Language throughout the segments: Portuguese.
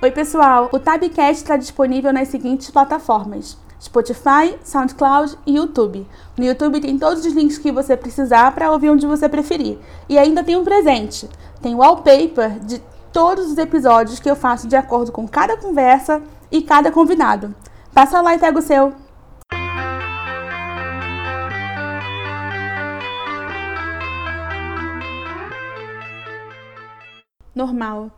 Oi, pessoal! O Tabcast está disponível nas seguintes plataformas: Spotify, SoundCloud e YouTube. No YouTube tem todos os links que você precisar para ouvir onde você preferir. E ainda tem um presente: tem wallpaper de todos os episódios que eu faço de acordo com cada conversa e cada convidado. Passa lá e pega o seu! Normal.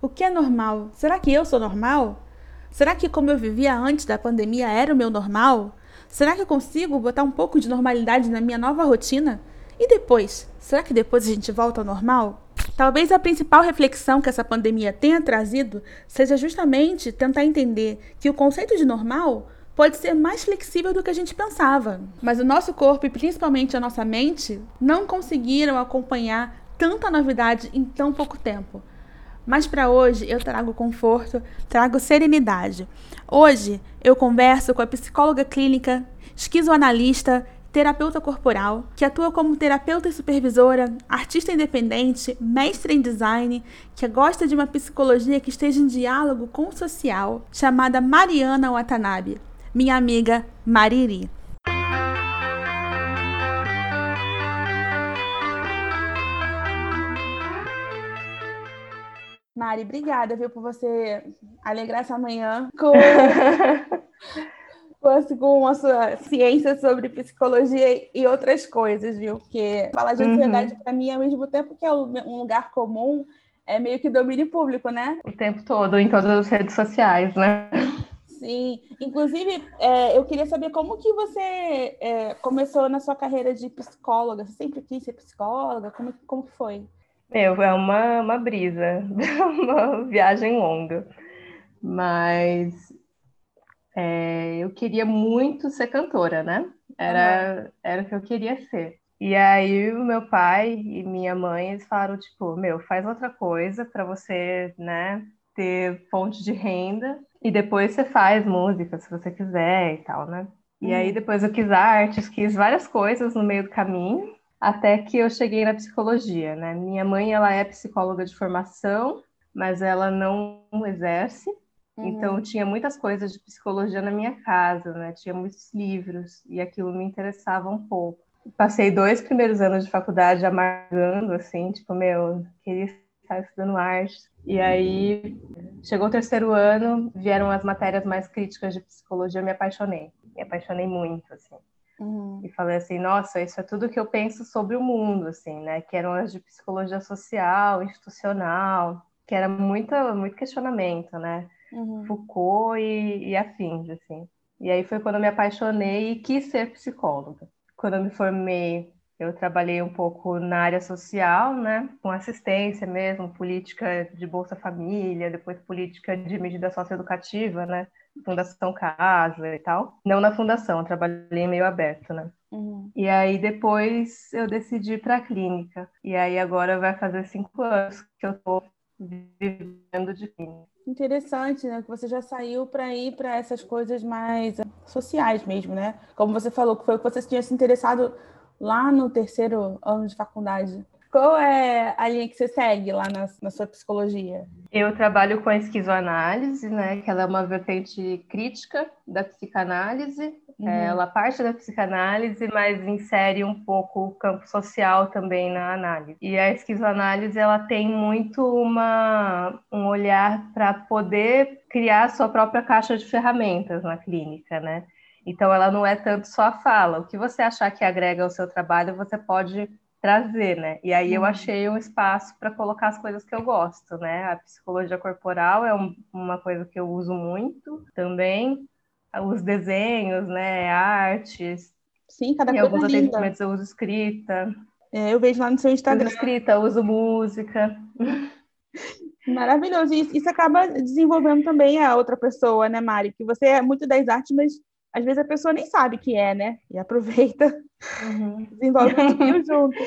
O que é normal? Será que eu sou normal? Será que como eu vivia antes da pandemia era o meu normal? Será que eu consigo botar um pouco de normalidade na minha nova rotina? E depois? Será que depois a gente volta ao normal? Talvez a principal reflexão que essa pandemia tenha trazido seja justamente tentar entender que o conceito de normal pode ser mais flexível do que a gente pensava. Mas o nosso corpo e principalmente a nossa mente não conseguiram acompanhar tanta novidade em tão pouco tempo. Mas para hoje eu trago conforto, trago serenidade. Hoje eu converso com a psicóloga clínica, esquizoanalista, terapeuta corporal, que atua como terapeuta e supervisora, artista independente, mestre em design, que gosta de uma psicologia que esteja em diálogo com o social, chamada Mariana Watanabe, minha amiga Mariri. Mari, obrigada, viu, por você alegrar essa manhã com, com, a sua ciência sobre psicologia e outras coisas, viu? Porque falar de ansiedade, uhum. para mim, ao mesmo tempo que é um lugar comum, é meio que domínio público, né? O tempo todo, em todas as redes sociais, né? Sim, inclusive é, eu queria saber como que você é, começou na sua carreira de psicóloga. Você sempre quis ser psicóloga? Como, como foi? Meu, é uma, uma brisa, uma viagem longa. Mas é, eu queria muito ser cantora, né? Era, uhum. era o que eu queria ser. E aí o meu pai e minha mãe eles falaram, tipo, meu, faz outra coisa para você, né, ter fonte de renda e depois você faz música se você quiser e tal, né? E aí uhum. depois eu quis artes, quis várias coisas no meio do caminho até que eu cheguei na psicologia, né? Minha mãe, ela é psicóloga de formação, mas ela não exerce. Uhum. Então, tinha muitas coisas de psicologia na minha casa, né? Tinha muitos livros e aquilo me interessava um pouco. Passei dois primeiros anos de faculdade amargando, assim, tipo, meu, queria estar estudando arte. E aí, chegou o terceiro ano, vieram as matérias mais críticas de psicologia, eu me apaixonei. Me apaixonei muito, assim. Uhum. E falei assim, nossa, isso é tudo que eu penso sobre o mundo, assim, né? Que eram as de psicologia social, institucional, que era muito, muito questionamento, né? Uhum. Foucault e, e afins, assim. E aí foi quando eu me apaixonei e quis ser psicóloga. Quando eu me formei, eu trabalhei um pouco na área social, né? Com assistência mesmo, política de Bolsa Família, depois política de medida socioeducativa, né? Fundação Casa e tal. Não na fundação, trabalhei meio aberto, né? Uhum. E aí depois eu decidi ir para a clínica. E aí agora vai fazer cinco anos que eu estou vivendo de clínica. Interessante, né? Que você já saiu para ir para essas coisas mais sociais mesmo, né? Como você falou, que foi o que você tinha se interessado lá no terceiro ano de faculdade. Qual é a linha que você segue lá na, na sua psicologia? Eu trabalho com a esquizoanálise, né? Que ela é uma vertente crítica da psicanálise. Uhum. Ela parte da psicanálise, mas insere um pouco o campo social também na análise. E a esquizoanálise ela tem muito uma, um olhar para poder criar sua própria caixa de ferramentas na clínica, né? Então ela não é tanto só a fala. O que você achar que agrega ao seu trabalho, você pode trazer, né? E aí eu uhum. achei um espaço para colocar as coisas que eu gosto, né? A psicologia corporal é um, uma coisa que eu uso muito também. Os desenhos, né? Artes. Sim, cada coisa alguns linda. atendimentos eu uso escrita. É, eu vejo lá no seu Instagram. Uso escrita, uso música. Maravilhoso. E isso acaba desenvolvendo também a outra pessoa, né, Mari? Que você é muito das artes, mas às vezes a pessoa nem sabe que é, né? E aproveita, uhum. desenvolve tudo junto.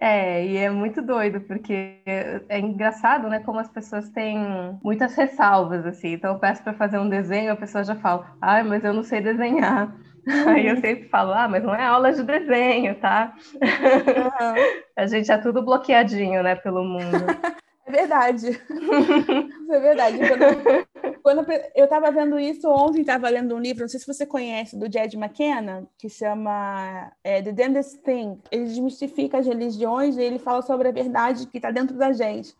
É, e é muito doido, porque é engraçado, né, como as pessoas têm muitas ressalvas, assim. Então eu peço para fazer um desenho, a pessoa já fala, ah, mas eu não sei desenhar. Uhum. Aí eu sempre falo, ah, mas não é aula de desenho, tá? Uhum. a gente é tudo bloqueadinho, né, pelo mundo. É verdade. é verdade. Quando, quando eu estava vendo isso ontem, estava lendo um livro, não sei se você conhece, do Jed McKenna, que chama é, The Damnedest Thing. Ele desmistifica as religiões e ele fala sobre a verdade que está dentro da gente.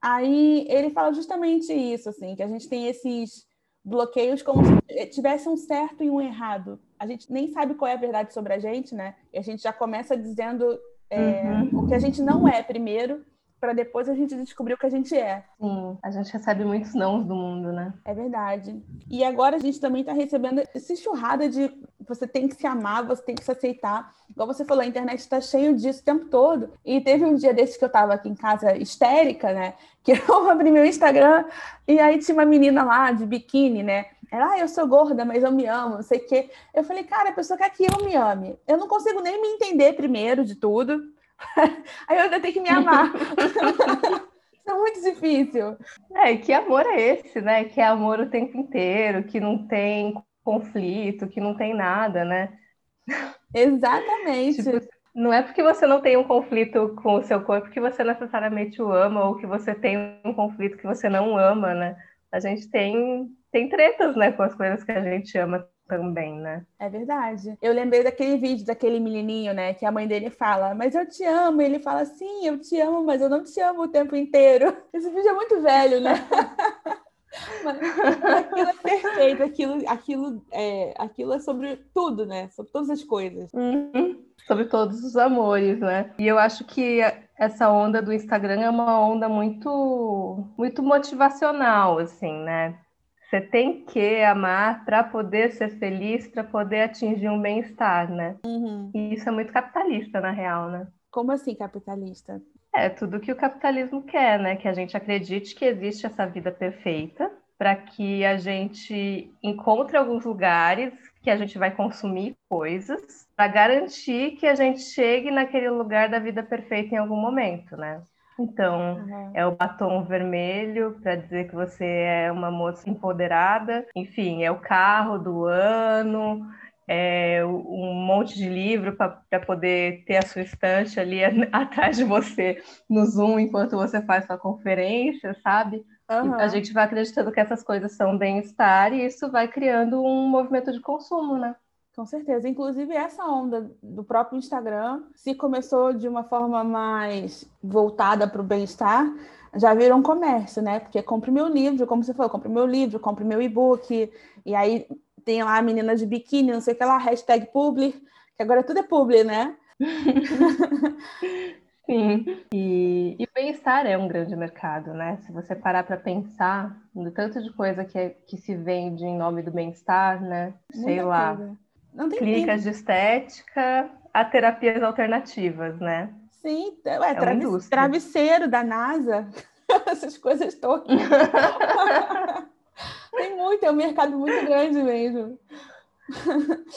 Aí ele fala justamente isso, assim, que a gente tem esses bloqueios como se tivesse um certo e um errado. A gente nem sabe qual é a verdade sobre a gente, né? E a gente já começa dizendo é, uhum. o que a gente não é primeiro, para depois a gente descobrir o que a gente é. Sim, a gente recebe muitos nãos do mundo, né? É verdade. E agora a gente também está recebendo essa churrada de você tem que se amar, você tem que se aceitar. Igual você falou, a internet está cheio disso o tempo todo. E teve um dia desses que eu estava aqui em casa histérica, né? Que eu abri meu Instagram e aí tinha uma menina lá de biquíni, né? Ela, ah, eu sou gorda, mas eu me amo, não sei o quê. Eu falei, cara, a pessoa quer que eu me ame. Eu não consigo nem me entender primeiro de tudo. Aí eu ainda tenho que me amar. é muito difícil. É, que amor é esse, né? Que é amor o tempo inteiro, que não tem conflito, que não tem nada, né? Exatamente. Tipo, não é porque você não tem um conflito com o seu corpo que você necessariamente o ama, ou que você tem um conflito que você não ama, né? A gente tem, tem tretas, né, com as coisas que a gente ama também, né? É verdade. Eu lembrei daquele vídeo daquele menininho, né, que a mãe dele fala, mas eu te amo. E ele fala, sim, eu te amo, mas eu não te amo o tempo inteiro. Esse vídeo é muito velho, né? Aquilo é perfeito, aquilo, aquilo, é, aquilo é sobre tudo, né? Sobre todas as coisas. Uhum. Sobre todos os amores, né? E eu acho que essa onda do Instagram é uma onda muito, muito motivacional, assim, né? Você tem que amar para poder ser feliz, para poder atingir um bem-estar, né? Uhum. E isso é muito capitalista, na real, né? Como assim capitalista? É tudo que o capitalismo quer, né? Que a gente acredite que existe essa vida perfeita, para que a gente encontre alguns lugares que a gente vai consumir coisas, para garantir que a gente chegue naquele lugar da vida perfeita em algum momento, né? Então, uhum. é o batom vermelho para dizer que você é uma moça empoderada. Enfim, é o carro do ano, é um monte de livro para poder ter a sua estante ali atrás de você no Zoom enquanto você faz sua conferência, sabe? Uhum. A gente vai acreditando que essas coisas são bem-estar e isso vai criando um movimento de consumo, né? Com certeza. Inclusive, essa onda do próprio Instagram, se começou de uma forma mais voltada para o bem-estar, já virou um comércio, né? Porque compre meu livro, como você falou, compre meu livro, compre meu e-book, e aí tem lá a menina de biquíni, não sei o que lá, hashtag publi, que agora tudo é publi, né? Sim, e, e bem-estar é um grande mercado, né? Se você parar para pensar no tanto de coisa que, é, que se vende em nome do bem-estar, né? Sei Muita lá. Coisa Clínicas de estética a terapias alternativas, né? Sim, ué, é travesseiro da NASA, essas coisas todas. tem muito, é um mercado muito grande mesmo.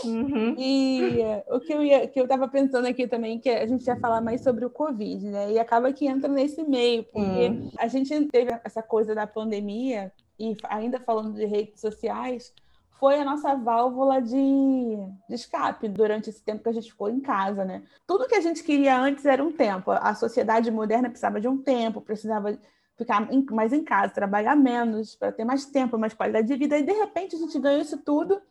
Uhum. E o que eu ia, que eu estava pensando aqui também, que a gente ia falar mais sobre o Covid, né? E acaba que entra nesse meio, porque uhum. a gente teve essa coisa da pandemia, e ainda falando de redes sociais, foi a nossa válvula de, de, escape durante esse tempo que a gente ficou em casa, né? Tudo que a gente queria antes era um tempo. A sociedade moderna precisava de um tempo, precisava ficar mais em casa, trabalhar menos, para ter mais tempo, mais qualidade de vida. E de repente a gente ganhou isso tudo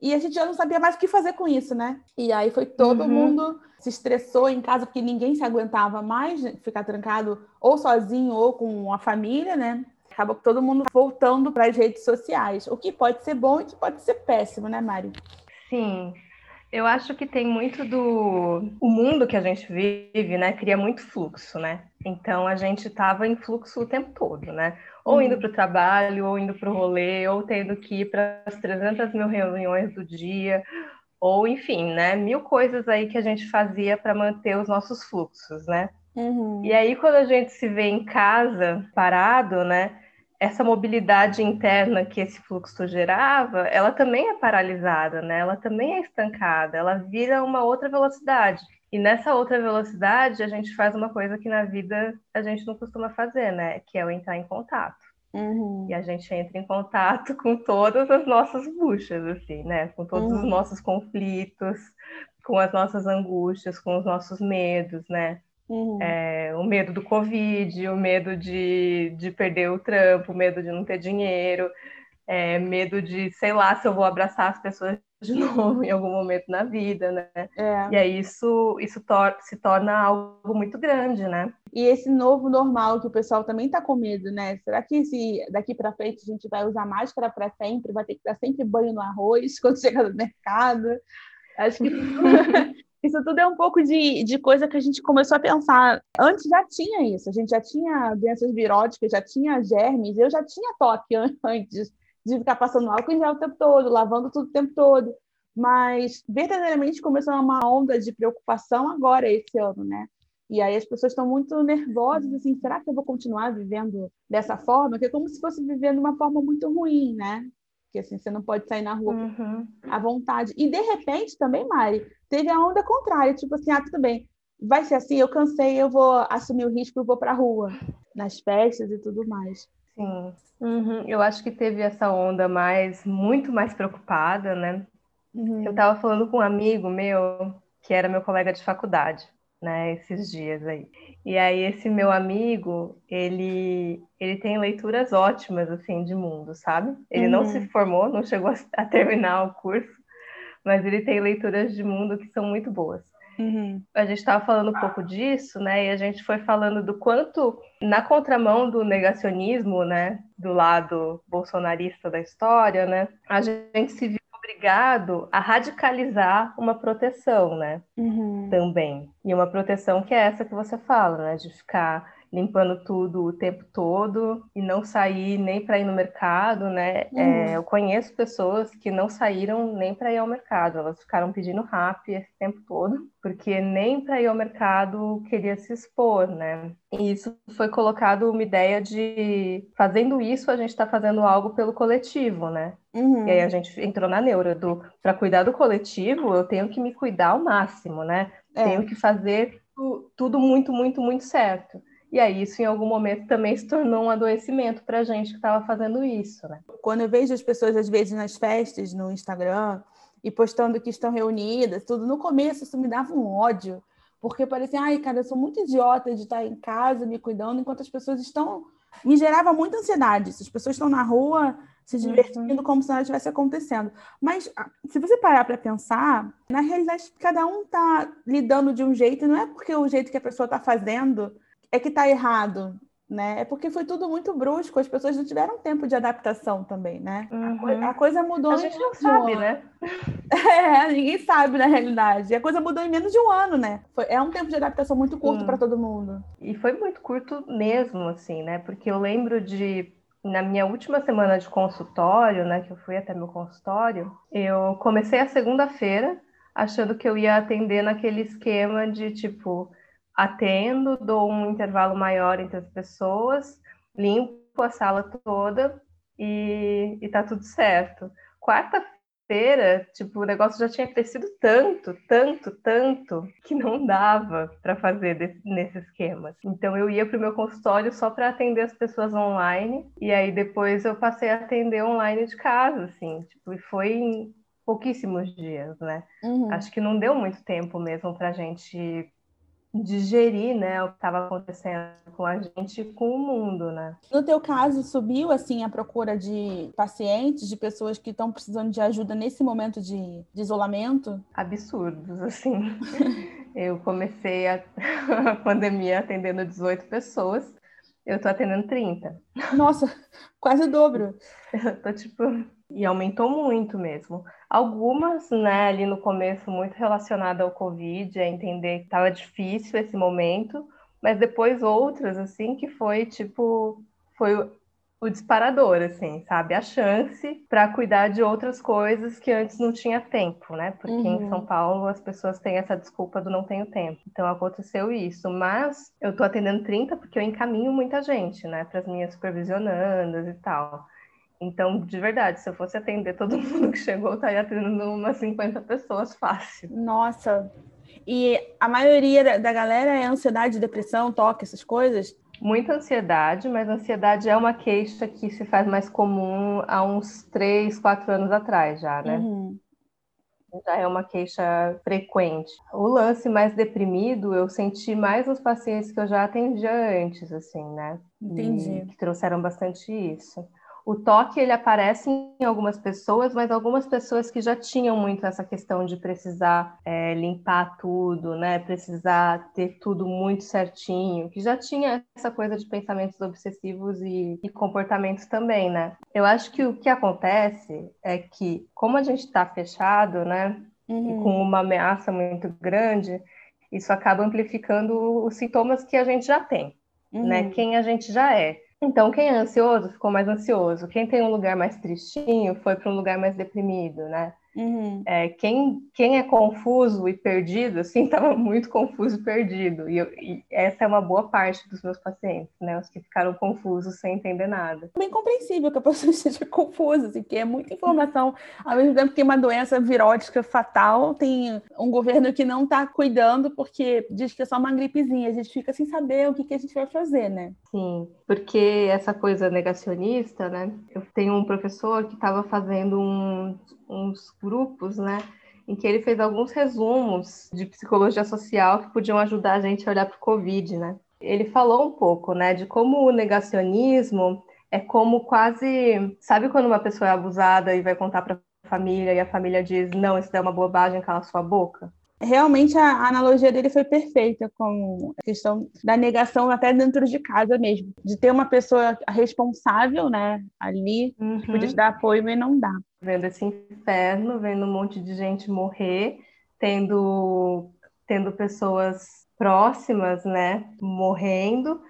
e a gente já não sabia mais o que fazer com isso, né? E aí foi todo uhum. mundo se estressou em casa porque ninguém se aguentava mais ficar trancado ou sozinho ou com a família, né? Acaba todo mundo voltando para as redes sociais, o que pode ser bom e o que pode ser péssimo, né, Mari? Sim. Eu acho que tem muito do o mundo que a gente vive, né, cria muito fluxo, né? Então a gente estava em fluxo o tempo todo, né? Ou indo uhum. para o trabalho, ou indo para o rolê, ou tendo que ir para as 300 mil reuniões do dia, ou enfim, né? Mil coisas aí que a gente fazia para manter os nossos fluxos, né? Uhum. E aí, quando a gente se vê em casa, parado, né? essa mobilidade interna que esse fluxo gerava, ela também é paralisada, né? Ela também é estancada, ela vira uma outra velocidade. E nessa outra velocidade, a gente faz uma coisa que na vida a gente não costuma fazer, né? Que é o entrar em contato. Uhum. E a gente entra em contato com todas as nossas buchas, assim, né? Com todos uhum. os nossos conflitos, com as nossas angústias, com os nossos medos, né? Uhum. É, o medo do Covid, o medo de, de perder o trampo, o medo de não ter dinheiro, é, medo de, sei lá, se eu vou abraçar as pessoas de novo em algum momento na vida, né? É. E aí isso, isso tor se torna algo muito grande, né? E esse novo normal que o pessoal também está com medo, né? Será que se daqui para frente a gente vai usar máscara para sempre, vai ter que dar sempre banho no arroz quando chegar no mercado? Acho que isso tudo é um pouco de, de coisa que a gente começou a pensar. Antes já tinha isso, a gente já tinha doenças viróticas, já tinha germes, eu já tinha toque antes de ficar passando álcool em gel o tempo todo, lavando tudo o tempo todo. Mas verdadeiramente começou uma onda de preocupação agora, esse ano, né? E aí as pessoas estão muito nervosas, assim, será que eu vou continuar vivendo dessa forma? Que é como se fosse vivendo de uma forma muito ruim, né? Que assim, você não pode sair na rua uhum. à vontade. E de repente também, Mari, teve a onda contrária, tipo assim, ah, tudo bem, vai ser assim, eu cansei, eu vou assumir o risco e vou para a rua, nas festas e tudo mais. Sim. Uhum. Eu acho que teve essa onda mais, muito mais preocupada, né? Uhum. Eu estava falando com um amigo meu, que era meu colega de faculdade, né, esses dias aí. E aí esse meu amigo, ele ele tem leituras ótimas assim de mundo, sabe? Ele uhum. não se formou, não chegou a terminar o curso, mas ele tem leituras de mundo que são muito boas. Uhum. A gente estava falando um pouco disso, né? E a gente foi falando do quanto, na contramão do negacionismo, né? Do lado bolsonarista da história, né? A gente se viu obrigado a radicalizar uma proteção, né? Uhum. Também. E uma proteção que é essa que você fala, né? De ficar limpando tudo o tempo todo e não sair nem para ir no mercado, né? Uhum. É, eu conheço pessoas que não saíram nem para ir ao mercado, elas ficaram pedindo rap esse tempo todo, porque nem para ir ao mercado queria se expor, né? E isso foi colocado uma ideia de fazendo isso a gente está fazendo algo pelo coletivo, né? Uhum. E aí a gente entrou na neura do para cuidar do coletivo eu tenho que me cuidar ao máximo, né? É. Tenho que fazer tudo muito, muito, muito certo. E aí isso em algum momento também se tornou um adoecimento para a gente que estava fazendo isso, né? Quando eu vejo as pessoas às vezes nas festas, no Instagram, e postando que estão reunidas, tudo, no começo isso me dava um ódio, porque parecia, ai, cara, eu sou muito idiota de estar em casa me cuidando enquanto as pessoas estão. Me gerava muita ansiedade. Se as pessoas estão na rua se divertindo uhum. como se nada estivesse acontecendo. Mas ah, se você parar para pensar, na realidade cada um está lidando de um jeito, e não é porque o jeito que a pessoa está fazendo é que está errado, né? É porque foi tudo muito brusco, as pessoas não tiveram tempo de adaptação também, né? Uhum. A, a, coisa mudou. A gente não sabe, né? É, ninguém sabe na realidade. A coisa mudou em menos de um ano, né? Foi, é um tempo de adaptação muito curto para todo mundo. E foi muito curto mesmo, assim, né? Porque eu lembro de na minha última semana de consultório, né, que eu fui até meu consultório, eu comecei a segunda-feira achando que eu ia atender naquele esquema de tipo atendo, dou um intervalo maior entre as pessoas, limpo a sala toda e, e tá tudo certo. Quarta-feira, tipo, o negócio já tinha crescido tanto, tanto, tanto, que não dava para fazer desse, nesse esquema. Então eu ia para o meu consultório só para atender as pessoas online, e aí depois eu passei a atender online de casa, assim, tipo, e foi em pouquíssimos dias, né? Uhum. Acho que não deu muito tempo mesmo para gente digerir, né, o que estava acontecendo com a gente com o mundo, né? No teu caso, subiu assim a procura de pacientes, de pessoas que estão precisando de ajuda nesse momento de, de isolamento? Absurdos, assim. Eu comecei a, a pandemia atendendo 18 pessoas, eu tô atendendo 30. Nossa, quase o dobro. Eu tô tipo e aumentou muito mesmo. Algumas, né, ali no começo, muito relacionada ao Covid, a entender que estava difícil esse momento, mas depois outras, assim, que foi tipo, foi o disparador, assim, sabe? A chance para cuidar de outras coisas que antes não tinha tempo, né? Porque uhum. em São Paulo as pessoas têm essa desculpa do não tenho tempo. Então aconteceu isso. Mas eu tô atendendo 30 porque eu encaminho muita gente, né? Para as minhas supervisionandas e tal. Então, de verdade, se eu fosse atender todo mundo que chegou, eu estaria atendendo umas 50 pessoas fácil. Nossa! E a maioria da galera é ansiedade, depressão, toque, essas coisas? Muita ansiedade, mas ansiedade é uma queixa que se faz mais comum há uns 3, 4 anos atrás já, né? Uhum. já é uma queixa frequente. O lance mais deprimido, eu senti mais os pacientes que eu já atendia antes, assim, né? Entendi. E que trouxeram bastante isso. O toque ele aparece em algumas pessoas, mas algumas pessoas que já tinham muito essa questão de precisar é, limpar tudo, né? Precisar ter tudo muito certinho, que já tinha essa coisa de pensamentos obsessivos e, e comportamentos também, né? Eu acho que o que acontece é que, como a gente está fechado, né? Uhum. E com uma ameaça muito grande, isso acaba amplificando os sintomas que a gente já tem, né? uhum. né? Quem a gente já é. Então, quem é ansioso ficou mais ansioso. Quem tem um lugar mais tristinho foi para um lugar mais deprimido, né? Uhum. É, quem, quem é confuso e perdido, assim, estava muito confuso e perdido. E, eu, e, essa é uma boa parte dos meus pacientes, né? Os que ficaram confusos sem entender nada. Bem compreensível que a pessoa esteja confusa, assim, que é muita informação. Ao mesmo tempo que tem uma doença virótica fatal, tem um governo que não está cuidando porque diz que é só uma gripezinha. A gente fica sem saber o que, que a gente vai fazer, né? Sim, porque essa coisa negacionista, né? Eu tenho um professor que estava fazendo um uns grupos, né? Em que ele fez alguns resumos de psicologia social que podiam ajudar a gente a olhar para o Covid, né? Ele falou um pouco, né, de como o negacionismo é como quase. Sabe quando uma pessoa é abusada e vai contar para a família e a família diz: não, isso é uma bobagem, cala sua boca? realmente a analogia dele foi perfeita com a questão da negação até dentro de casa mesmo, de ter uma pessoa responsável, né, ali, uhum. que podia te dar apoio e não dá. Vendo esse inferno, vendo um monte de gente morrer, tendo tendo pessoas próximas, né, morrendo,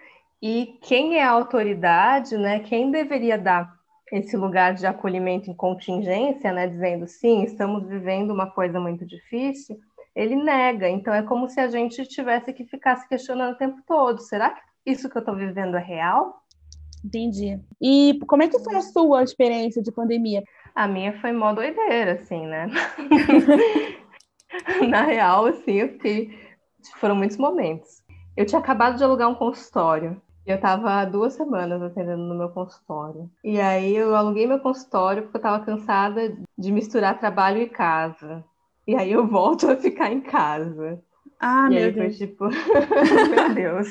e quem é a autoridade, né, quem deveria dar esse lugar de acolhimento em contingência, né, dizendo sim, estamos vivendo uma coisa muito difícil, ele nega. Então é como se a gente tivesse que ficar se questionando o tempo todo: será que isso que eu estou vivendo é real? Entendi. E como é que foi a sua experiência de pandemia? A minha foi mó doideira, assim, né? Na real, assim, eu fiquei... foram muitos momentos. Eu tinha acabado de alugar um consultório. Eu estava duas semanas atendendo no meu consultório. E aí eu aluguei meu consultório porque eu estava cansada de misturar trabalho e casa. E aí eu volto a ficar em casa. Ah, e meu aí Deus. foi tipo, meu Deus.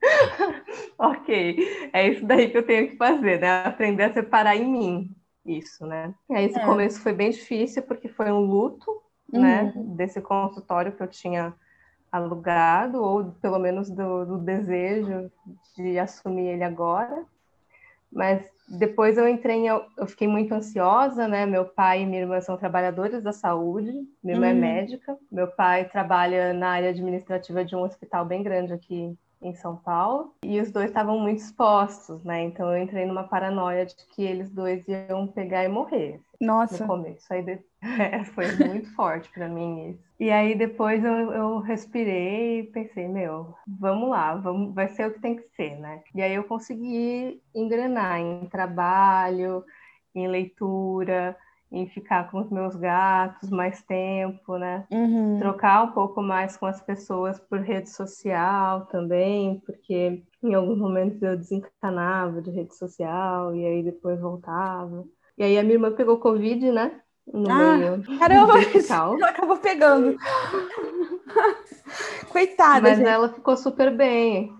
ok, é isso daí que eu tenho que fazer, né? Aprender a separar em mim isso, né? E aí esse é. começo foi bem difícil porque foi um luto, né? uhum. né? Desse consultório que eu tinha alugado, ou pelo menos do, do desejo de assumir ele agora. Mas depois eu entrei em, eu fiquei muito ansiosa, né? Meu pai e minha irmã são trabalhadores da saúde, minha irmã é uhum. é médica, meu pai trabalha na área administrativa de um hospital bem grande aqui em São Paulo, e os dois estavam muito expostos, né? Então eu entrei numa paranoia de que eles dois iam pegar e morrer. Nossa. No começo. Aí de... é, foi muito forte para mim isso. E aí depois eu, eu respirei e pensei, meu, vamos lá, vamos, vai ser o que tem que ser, né? E aí eu consegui engrenar em trabalho, em leitura, em ficar com os meus gatos mais tempo, né? Uhum. Trocar um pouco mais com as pessoas por rede social também, porque em alguns momentos eu desencanava de rede social e aí depois voltava. E aí a minha irmã pegou Covid, né? No ah, meio caramba, ela acabou pegando. Coitada. Mas gente. ela ficou super bem.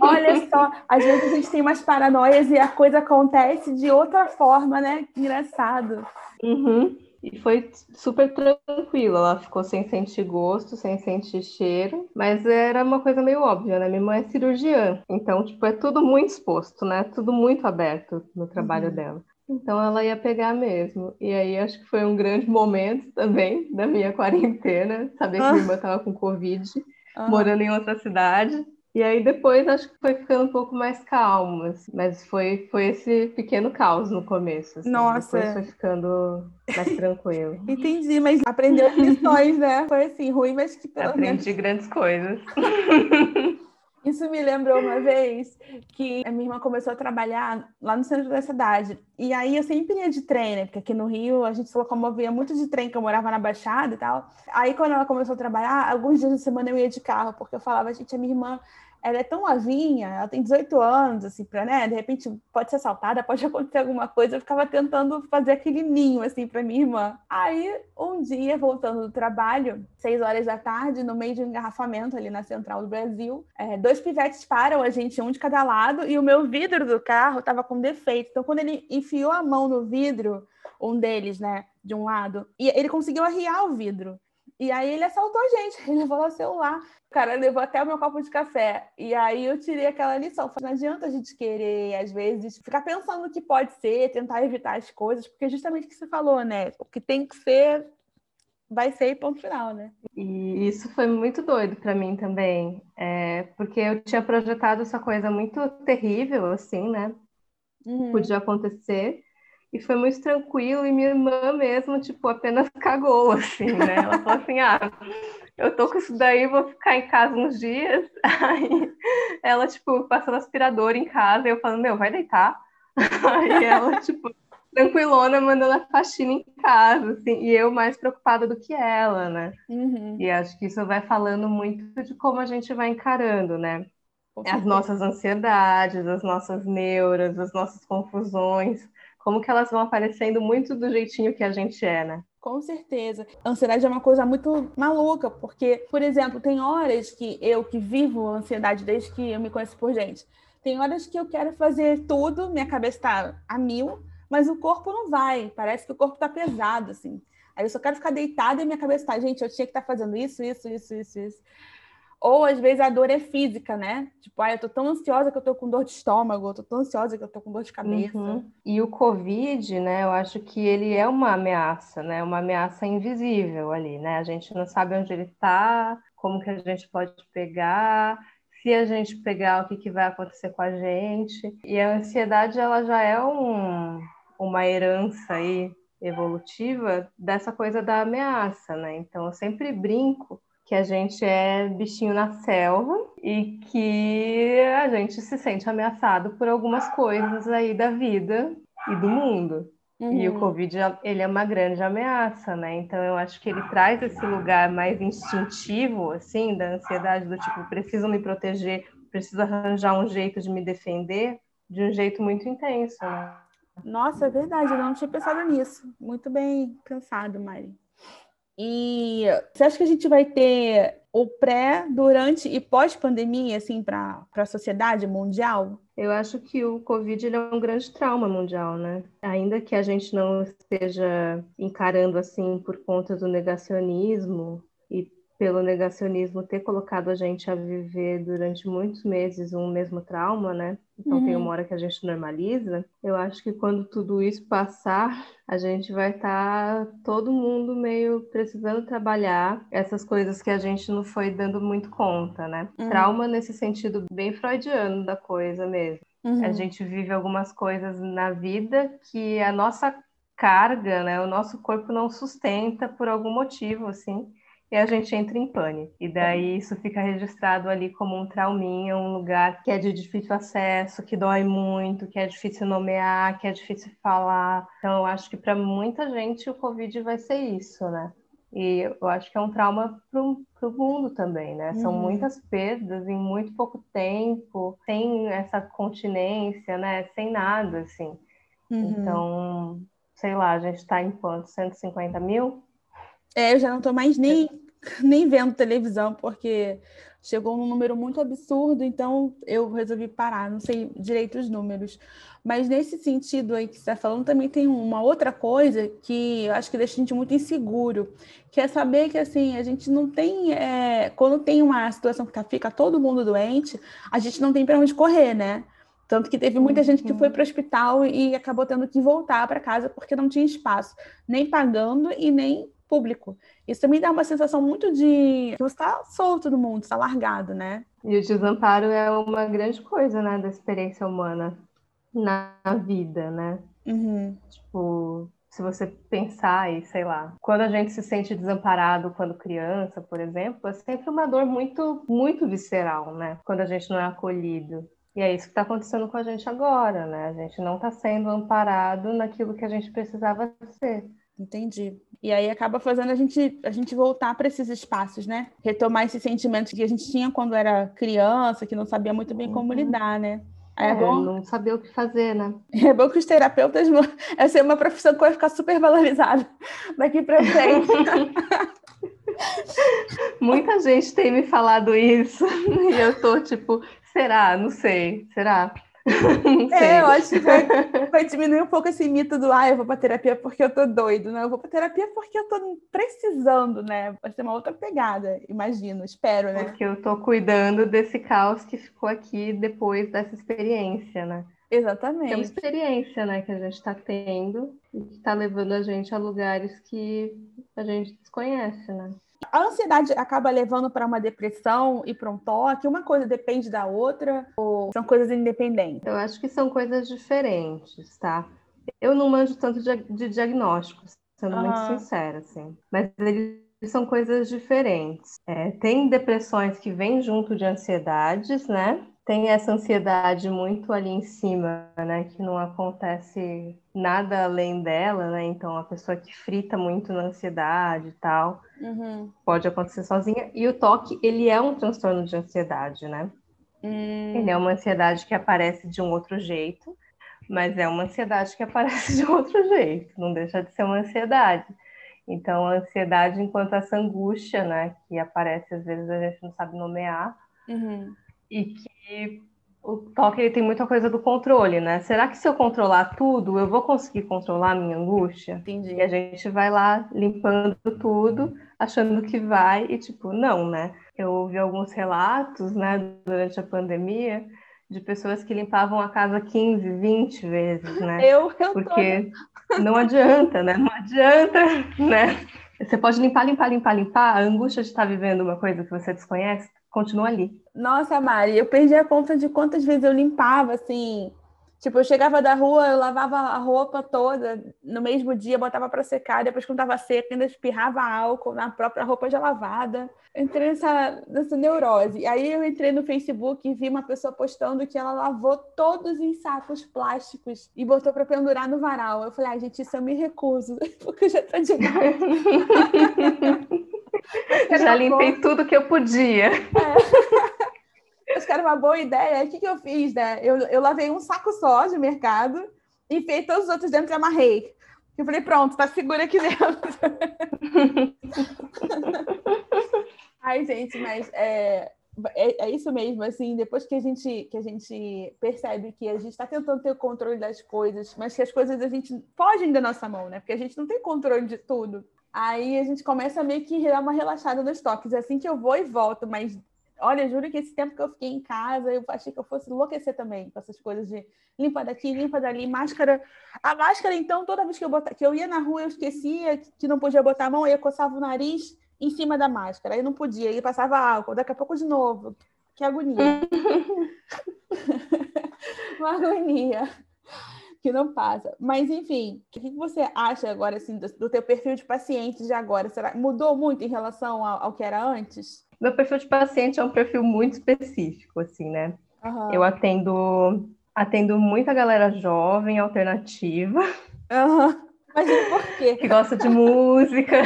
Olha só, às vezes a gente tem umas paranoias e a coisa acontece de outra forma, né? Engraçado. Uhum. E foi super tranquila, ela ficou sem sentir gosto, sem sentir cheiro, mas era uma coisa meio óbvia, né? Minha mãe é cirurgiã, então, tipo, é tudo muito exposto, né? Tudo muito aberto no trabalho uhum. dela. Então ela ia pegar mesmo. E aí acho que foi um grande momento também da minha quarentena, saber que minha irmã estava com Covid, ah. morando em outra cidade. E aí depois acho que foi ficando um pouco mais calmo, assim, mas foi, foi esse pequeno caos no começo. Assim. Nossa. Depois foi ficando mais tranquilo. Entendi, mas aprendeu lições, né? Foi assim, ruim, mas que pelo Aprendi menos... grandes coisas. Isso me lembrou uma vez que a minha irmã começou a trabalhar lá no centro da cidade. E aí eu sempre ia de trem, né? Porque aqui no Rio a gente se locomovia muito de trem, que eu morava na Baixada e tal. Aí quando ela começou a trabalhar, alguns dias da semana eu ia de carro, porque eu falava, gente, a minha irmã ela é tão novinha, ela tem 18 anos, assim, para, né? De repente pode ser assaltada, pode acontecer alguma coisa. Eu ficava tentando fazer aquele ninho, assim, para minha irmã. Aí, um dia, voltando do trabalho, seis horas da tarde, no meio de um engarrafamento ali na central do Brasil, é, dois pivetes param a gente, um de cada lado, e o meu vidro do carro estava com defeito. Então, quando ele enfiou a mão no vidro, um deles, né, de um lado, e ele conseguiu arriar o vidro. E aí ele assaltou a gente, ele levou o celular. O cara levou até o meu copo de café. E aí eu tirei aquela lição. Não adianta a gente querer, às vezes, ficar pensando o que pode ser, tentar evitar as coisas, porque é justamente o que você falou, né? O que tem que ser, vai ser e ponto final, né? E isso foi muito doido para mim também. É, porque eu tinha projetado essa coisa muito terrível, assim, né? Uhum. Podia acontecer. E foi muito tranquilo, e minha irmã mesmo, tipo, apenas cagou, assim, né? Ela falou assim, ah, eu tô com isso daí, vou ficar em casa uns dias. Aí ela, tipo, passando aspirador em casa, e eu falando, meu, vai deitar. Aí ela, tipo, tranquilona, mandando a faxina em casa, assim, e eu mais preocupada do que ela, né? Uhum. E acho que isso vai falando muito de como a gente vai encarando, né? As nossas ansiedades, as nossas neuras, as nossas confusões como que elas vão aparecendo muito do jeitinho que a gente é, né? Com certeza. A ansiedade é uma coisa muito maluca, porque, por exemplo, tem horas que eu que vivo ansiedade desde que eu me conheço por gente, tem horas que eu quero fazer tudo, minha cabeça está a mil, mas o corpo não vai. Parece que o corpo está pesado, assim. Aí eu só quero ficar deitada e minha cabeça está, gente, eu tinha que estar tá fazendo isso, isso, isso, isso, isso. Ou às vezes a dor é física, né? Tipo, ah, eu tô tão ansiosa que eu tô com dor de estômago, eu tô tão ansiosa que eu tô com dor de cabeça. Uhum. E o Covid, né, eu acho que ele é uma ameaça, né? Uma ameaça invisível ali, né? A gente não sabe onde ele tá, como que a gente pode pegar, se a gente pegar, o que, que vai acontecer com a gente. E a ansiedade, ela já é um, uma herança aí evolutiva dessa coisa da ameaça, né? Então, eu sempre brinco que a gente é bichinho na selva e que a gente se sente ameaçado por algumas coisas aí da vida e do mundo. Uhum. E o uhum. Covid, ele é uma grande ameaça, né? Então, eu acho que ele traz esse lugar mais instintivo, assim, da ansiedade, do tipo, preciso me proteger, preciso arranjar um jeito de me defender, de um jeito muito intenso, né? Nossa, é verdade, eu não tinha pensado nisso. Muito bem pensado, Mari. E você acha que a gente vai ter o pré, durante e pós-pandemia, assim, para a sociedade mundial? Eu acho que o Covid é um grande trauma mundial, né? Ainda que a gente não esteja encarando assim por conta do negacionismo e pelo negacionismo ter colocado a gente a viver durante muitos meses um mesmo trauma, né? Então uhum. tem uma hora que a gente normaliza. Eu acho que quando tudo isso passar, a gente vai estar tá todo mundo meio precisando trabalhar essas coisas que a gente não foi dando muito conta, né? Uhum. Trauma nesse sentido bem freudiano da coisa mesmo. Uhum. A gente vive algumas coisas na vida que a nossa carga, né, o nosso corpo não sustenta por algum motivo, assim e a gente entra em pânico. E daí isso fica registrado ali como um trauminha, um lugar que é de difícil acesso, que dói muito, que é difícil nomear, que é difícil falar. Então, eu acho que para muita gente o Covid vai ser isso, né? E eu acho que é um trauma para o mundo também, né? São uhum. muitas perdas em muito pouco tempo, sem essa continência, né? Sem nada, assim. Uhum. Então, sei lá, a gente está em quanto? 150 mil? É, eu já não estou mais nem, nem vendo televisão, porque chegou um número muito absurdo, então eu resolvi parar, não sei direito os números. Mas nesse sentido aí que você está falando, também tem uma outra coisa que eu acho que deixa a gente muito inseguro, que é saber que assim, a gente não tem. É, quando tem uma situação que tá, fica todo mundo doente, a gente não tem para onde correr, né? Tanto que teve muita gente que foi para o hospital e acabou tendo que voltar para casa porque não tinha espaço, nem pagando e nem público. Isso também dá uma sensação muito de que você está solto do mundo, está largado, né? E o desamparo é uma grande coisa, né, da experiência humana na vida, né? Uhum. Tipo, se você pensar e sei lá, quando a gente se sente desamparado quando criança, por exemplo, é sempre uma dor muito, muito visceral, né? Quando a gente não é acolhido. E é isso que está acontecendo com a gente agora, né? A gente não está sendo amparado naquilo que a gente precisava ser. Entendi. E aí acaba fazendo a gente, a gente voltar para esses espaços, né? Retomar esses sentimentos que a gente tinha quando era criança, que não sabia muito bem como uhum. lidar, né? É, é bom não saber o que fazer, né? É bom que os terapeutas. Essa é uma profissão que vai ficar super valorizada daqui para frente. Muita gente tem me falado isso e eu tô tipo, será? Não sei, será? É, eu acho que vai, vai, diminuir um pouco esse mito do ah, eu vou para terapia porque eu tô doido, né? Eu vou para terapia porque eu tô precisando, né? Vai ser uma outra pegada, imagino, espero, né? Porque eu tô cuidando desse caos que ficou aqui depois dessa experiência, né? Exatamente. É uma experiência, né, que a gente está tendo e que está levando a gente a lugares que a gente desconhece, né? A ansiedade acaba levando para uma depressão e para um toque? Uma coisa depende da outra ou são coisas independentes? Eu acho que são coisas diferentes, tá? Eu não manjo tanto de, diagnósticos, sendo uhum. muito sincera, assim. Mas eles são coisas diferentes. É, tem depressões que vêm junto de ansiedades, né? Tem essa ansiedade muito ali em cima, né? Que não acontece nada além dela, né? Então a pessoa que frita muito na ansiedade e tal uhum. pode acontecer sozinha. E o toque, ele é um transtorno de ansiedade, né? Hum. Ele é uma ansiedade que aparece de um outro jeito, mas é uma ansiedade que aparece de outro jeito. Não deixa de ser uma ansiedade. Então a ansiedade, enquanto essa angústia, né? Que aparece às vezes a gente não sabe nomear. Uhum e que o toque ele tem muita coisa do controle, né? Será que se eu controlar tudo, eu vou conseguir controlar a minha angústia? Entendi. E a gente vai lá limpando tudo, achando que vai, e tipo, não, né? Eu ouvi alguns relatos, né, durante a pandemia, de pessoas que limpavam a casa 15, 20 vezes, né? Eu, eu Porque tô... não adianta, né? Não adianta, né? Você pode limpar, limpar, limpar, limpar. A angústia de estar vivendo uma coisa que você desconhece continua ali. Nossa, Mari, eu perdi a conta de quantas vezes eu limpava, assim. Tipo, eu chegava da rua, eu lavava a roupa toda no mesmo dia, botava para secar, depois quando estava seca, ainda espirrava álcool na própria roupa já lavada. Entrei nessa, nessa neurose. Aí eu entrei no Facebook e vi uma pessoa postando que ela lavou todos em sacos plásticos e botou para pendurar no varal. Eu falei, ai, ah, gente, isso eu me recuso, porque já tá demais. Já limpei tudo que eu podia. É. Acho que era uma boa ideia. O que, que eu fiz, né? Eu, eu lavei um saco só de mercado, enfiei todos os outros dentro e amarrei. Eu falei, pronto, tá seguro aqui dentro. Ai, gente, mas é, é, é, isso mesmo, assim, depois que a gente, que a gente percebe que a gente está tentando ter o controle das coisas, mas que as coisas a gente fogem da nossa mão, né? Porque a gente não tem controle de tudo. Aí a gente começa a meio que dar uma relaxada nos toques. É assim que eu vou e volto, mas olha, juro que esse tempo que eu fiquei em casa, eu achei que eu fosse enlouquecer também com essas coisas de limpa daqui, limpa dali, máscara. A máscara, então, toda vez que eu, bota... que eu ia na rua, eu esquecia que não podia botar a mão, eu coçava o nariz em cima da máscara, aí não podia, aí passava álcool, daqui a pouco de novo. Que agonia. Uma agonia que não passa. Mas, enfim, o que você acha agora, assim, do, do teu perfil de paciente de agora? Será mudou muito em relação ao, ao, que era antes? Meu perfil de paciente é um perfil muito específico, assim, né? Uhum. Eu atendo, atendo muita galera jovem, alternativa. Uhum. Mas por quê? Que gosta de música.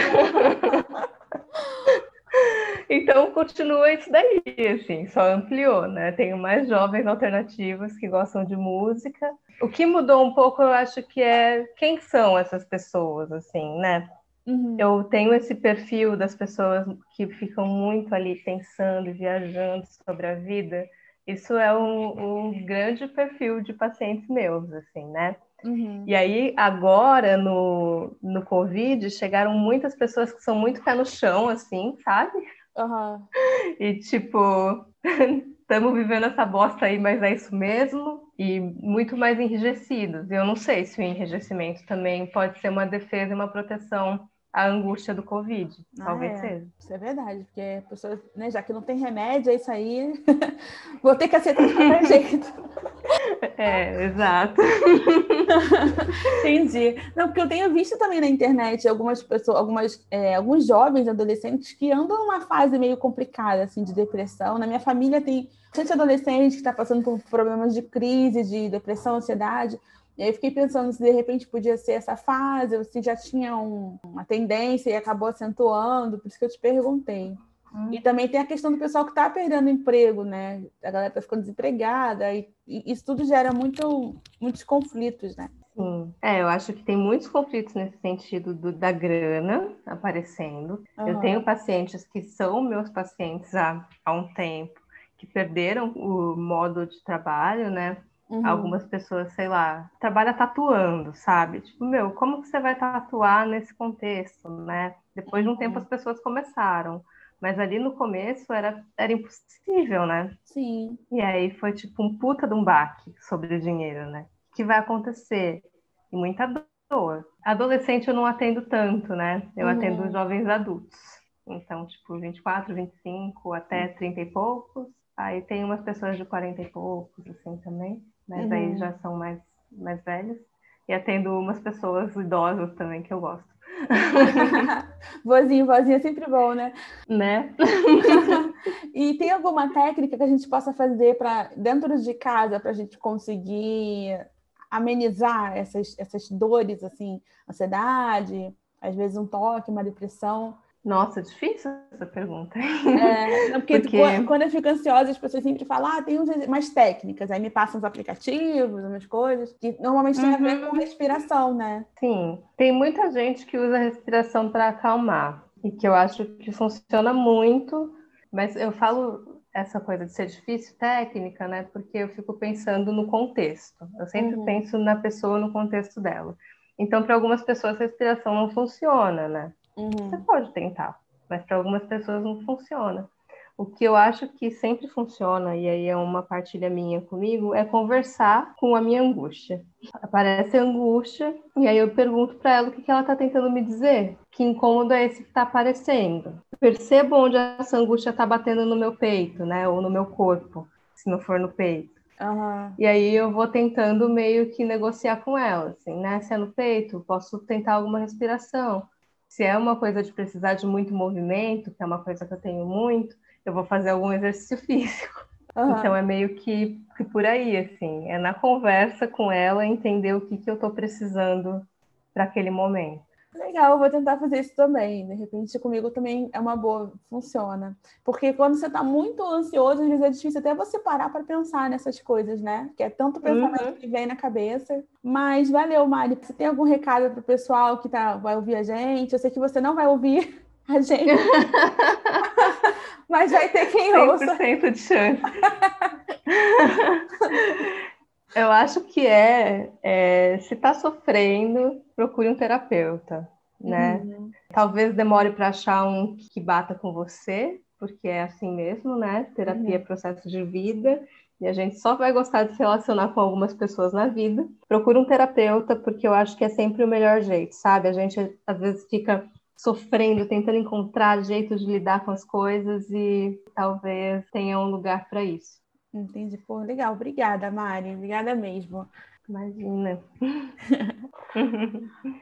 Então continua isso daí, assim, só ampliou, né? Tenho mais jovens alternativos que gostam de música. O que mudou um pouco, eu acho que é quem são essas pessoas, assim, né? Uhum. Eu tenho esse perfil das pessoas que ficam muito ali pensando e viajando sobre a vida. Isso é um, um grande perfil de pacientes meus, assim, né? Uhum. E aí, agora, no, no Covid, chegaram muitas pessoas que são muito pé no chão, assim, sabe? Uhum. E tipo, estamos vivendo essa bosta aí, mas é isso mesmo. E muito mais enrijecidos. Eu não sei se o enrijecimento também pode ser uma defesa e uma proteção à angústia do Covid. Ah, talvez é. seja. Isso é verdade, porque a pessoa, né, já que não tem remédio, é isso aí. Vou ter que aceitar de qualquer jeito. É, exato. Entendi. Não, porque eu tenho visto também na internet algumas pessoas, algumas, é, alguns jovens adolescentes que andam numa fase meio complicada, assim, de depressão. Na minha família tem gente adolescente que está passando por problemas de crise, de depressão, ansiedade. E aí fiquei pensando se de repente podia ser essa fase, ou se já tinha um, uma tendência e acabou acentuando, por isso que eu te perguntei. Hum. E também tem a questão do pessoal que está perdendo emprego, né? A galera está ficando desempregada, e, e, isso tudo gera muito, muitos conflitos, né? Sim. É, eu acho que tem muitos conflitos nesse sentido do, da grana aparecendo. Uhum. Eu tenho pacientes que são meus pacientes há, há um tempo, que perderam o modo de trabalho, né? Uhum. Algumas pessoas, sei lá, trabalha tatuando, sabe? Tipo, meu, como que você vai tatuar nesse contexto, né? Depois de um tempo uhum. as pessoas começaram. Mas ali no começo era, era impossível, né? Sim. E aí foi tipo um puta de um baque sobre o dinheiro, né? O que vai acontecer? E muita dor. Adolescente eu não atendo tanto, né? Eu uhum. atendo jovens adultos. Então, tipo, 24, 25 até 30 e poucos. Aí tem umas pessoas de 40 e poucos, assim, também. Mas uhum. aí já são mais, mais velhas. E atendo umas pessoas idosas também, que eu gosto. vozinho, vozinho é sempre bom, né? Né? e tem alguma técnica que a gente possa fazer para dentro de casa para a gente conseguir amenizar essas, essas dores, assim, ansiedade, às vezes um toque, uma depressão? Nossa, difícil essa pergunta. É, porque, porque, quando eu fico ansiosa, as pessoas sempre falam, ah, tem umas técnicas, aí me passam os aplicativos, umas coisas, que normalmente tem uhum. a ver com uhum. respiração, né? Sim, tem muita gente que usa a respiração para acalmar, e que eu acho que funciona muito, mas eu falo essa coisa de ser difícil técnica, né? Porque eu fico pensando no contexto. Eu sempre uhum. penso na pessoa no contexto dela. Então, para algumas pessoas, a respiração não funciona, né? Uhum. Você pode tentar, mas para algumas pessoas não funciona. O que eu acho que sempre funciona, e aí é uma partilha minha comigo, é conversar com a minha angústia. Aparece a angústia, e aí eu pergunto para ela o que, que ela está tentando me dizer. Que incômodo é esse que está aparecendo? Percebo onde essa angústia está batendo no meu peito, né? Ou no meu corpo, se não for no peito. Uhum. E aí eu vou tentando meio que negociar com ela, assim, né? Se é no peito, posso tentar alguma respiração se é uma coisa de precisar de muito movimento, que é uma coisa que eu tenho muito, eu vou fazer algum exercício físico. Uhum. Então é meio que, que, por aí, assim, é na conversa com ela entender o que, que eu estou precisando para aquele momento. Legal, vou tentar fazer isso também. De repente, comigo também é uma boa, funciona. Porque quando você está muito ansioso, às vezes é difícil até você parar para pensar nessas coisas, né? Que é tanto pensamento uhum. que vem na cabeça. Mas valeu, Mari. Você tem algum recado para o pessoal que tá, vai ouvir a gente? Eu sei que você não vai ouvir a gente. Mas vai ter quem 100% ouça. 100% de chance. Eu acho que é, é se está sofrendo, procure um terapeuta, né? Uhum. Talvez demore para achar um que bata com você, porque é assim mesmo, né? Terapia é uhum. é processo de vida e a gente só vai gostar de se relacionar com algumas pessoas na vida. Procure um terapeuta, porque eu acho que é sempre o melhor jeito, sabe? A gente às vezes fica sofrendo, tentando encontrar jeitos de lidar com as coisas e talvez tenha um lugar para isso. Entendi. Pô, legal. Obrigada, Mari. Obrigada mesmo. Imagina.